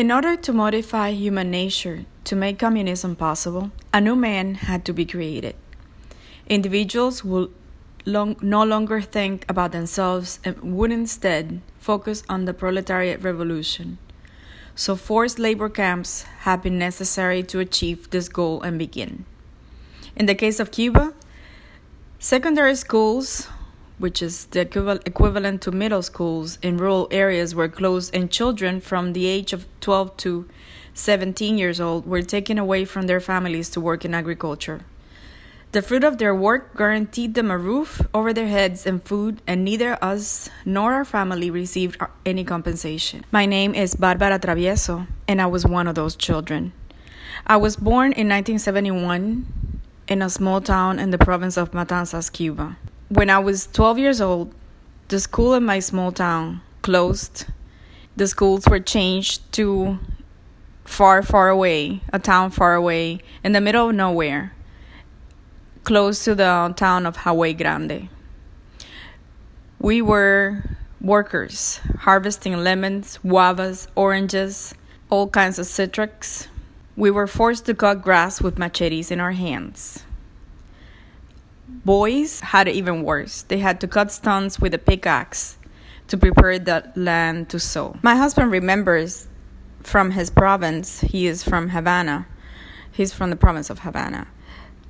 In order to modify human nature to make communism possible, a new man had to be created. Individuals would long, no longer think about themselves and would instead focus on the proletariat revolution. So, forced labor camps have been necessary to achieve this goal and begin. In the case of Cuba, secondary schools, which is the equivalent to middle schools in rural areas, were closed, and children from the age of 12 to 17 years old were taken away from their families to work in agriculture. The fruit of their work guaranteed them a roof over their heads and food, and neither us nor our family received any compensation. My name is Barbara Travieso, and I was one of those children. I was born in 1971 in a small town in the province of Matanzas, Cuba. When I was 12 years old, the school in my small town closed. The schools were changed to far, far away, a town far away, in the middle of nowhere close to the town of Jagüey Grande. We were workers harvesting lemons, guavas, oranges, all kinds of citrus. We were forced to cut grass with machetes in our hands. Boys had it even worse. They had to cut stones with a pickaxe to prepare the land to sow. My husband remembers from his province, he is from Havana. He's from the province of Havana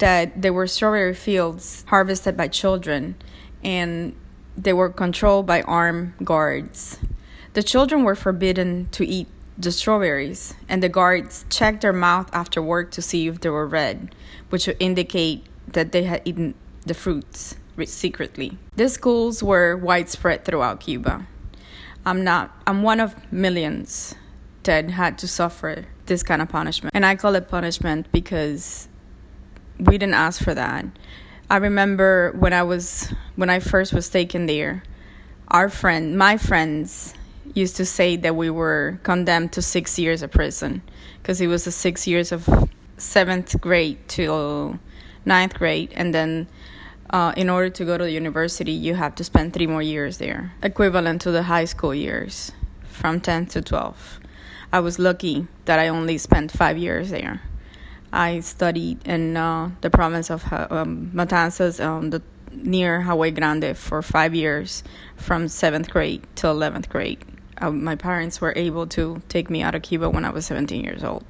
that there were strawberry fields harvested by children and they were controlled by armed guards. The children were forbidden to eat the strawberries, and the guards checked their mouth after work to see if they were red, which would indicate that they had eaten the fruits secretly. These schools were widespread throughout Cuba. I'm not I'm one of millions that had to suffer this kind of punishment. And I call it punishment because we didn't ask for that. I remember when I was when I first was taken there, our friend, my friends used to say that we were condemned to 6 years of prison because it was the 6 years of 7th grade to ninth grade and then uh, in order to go to the university you have to spend 3 more years there, equivalent to the high school years from 10 to 12. I was lucky that I only spent 5 years there. I studied in uh, the province of um, Matanzas, um, the, near Jagüey Grande, for five years, from seventh grade to eleventh grade. Uh, my parents were able to take me out of Cuba when I was 17 years old.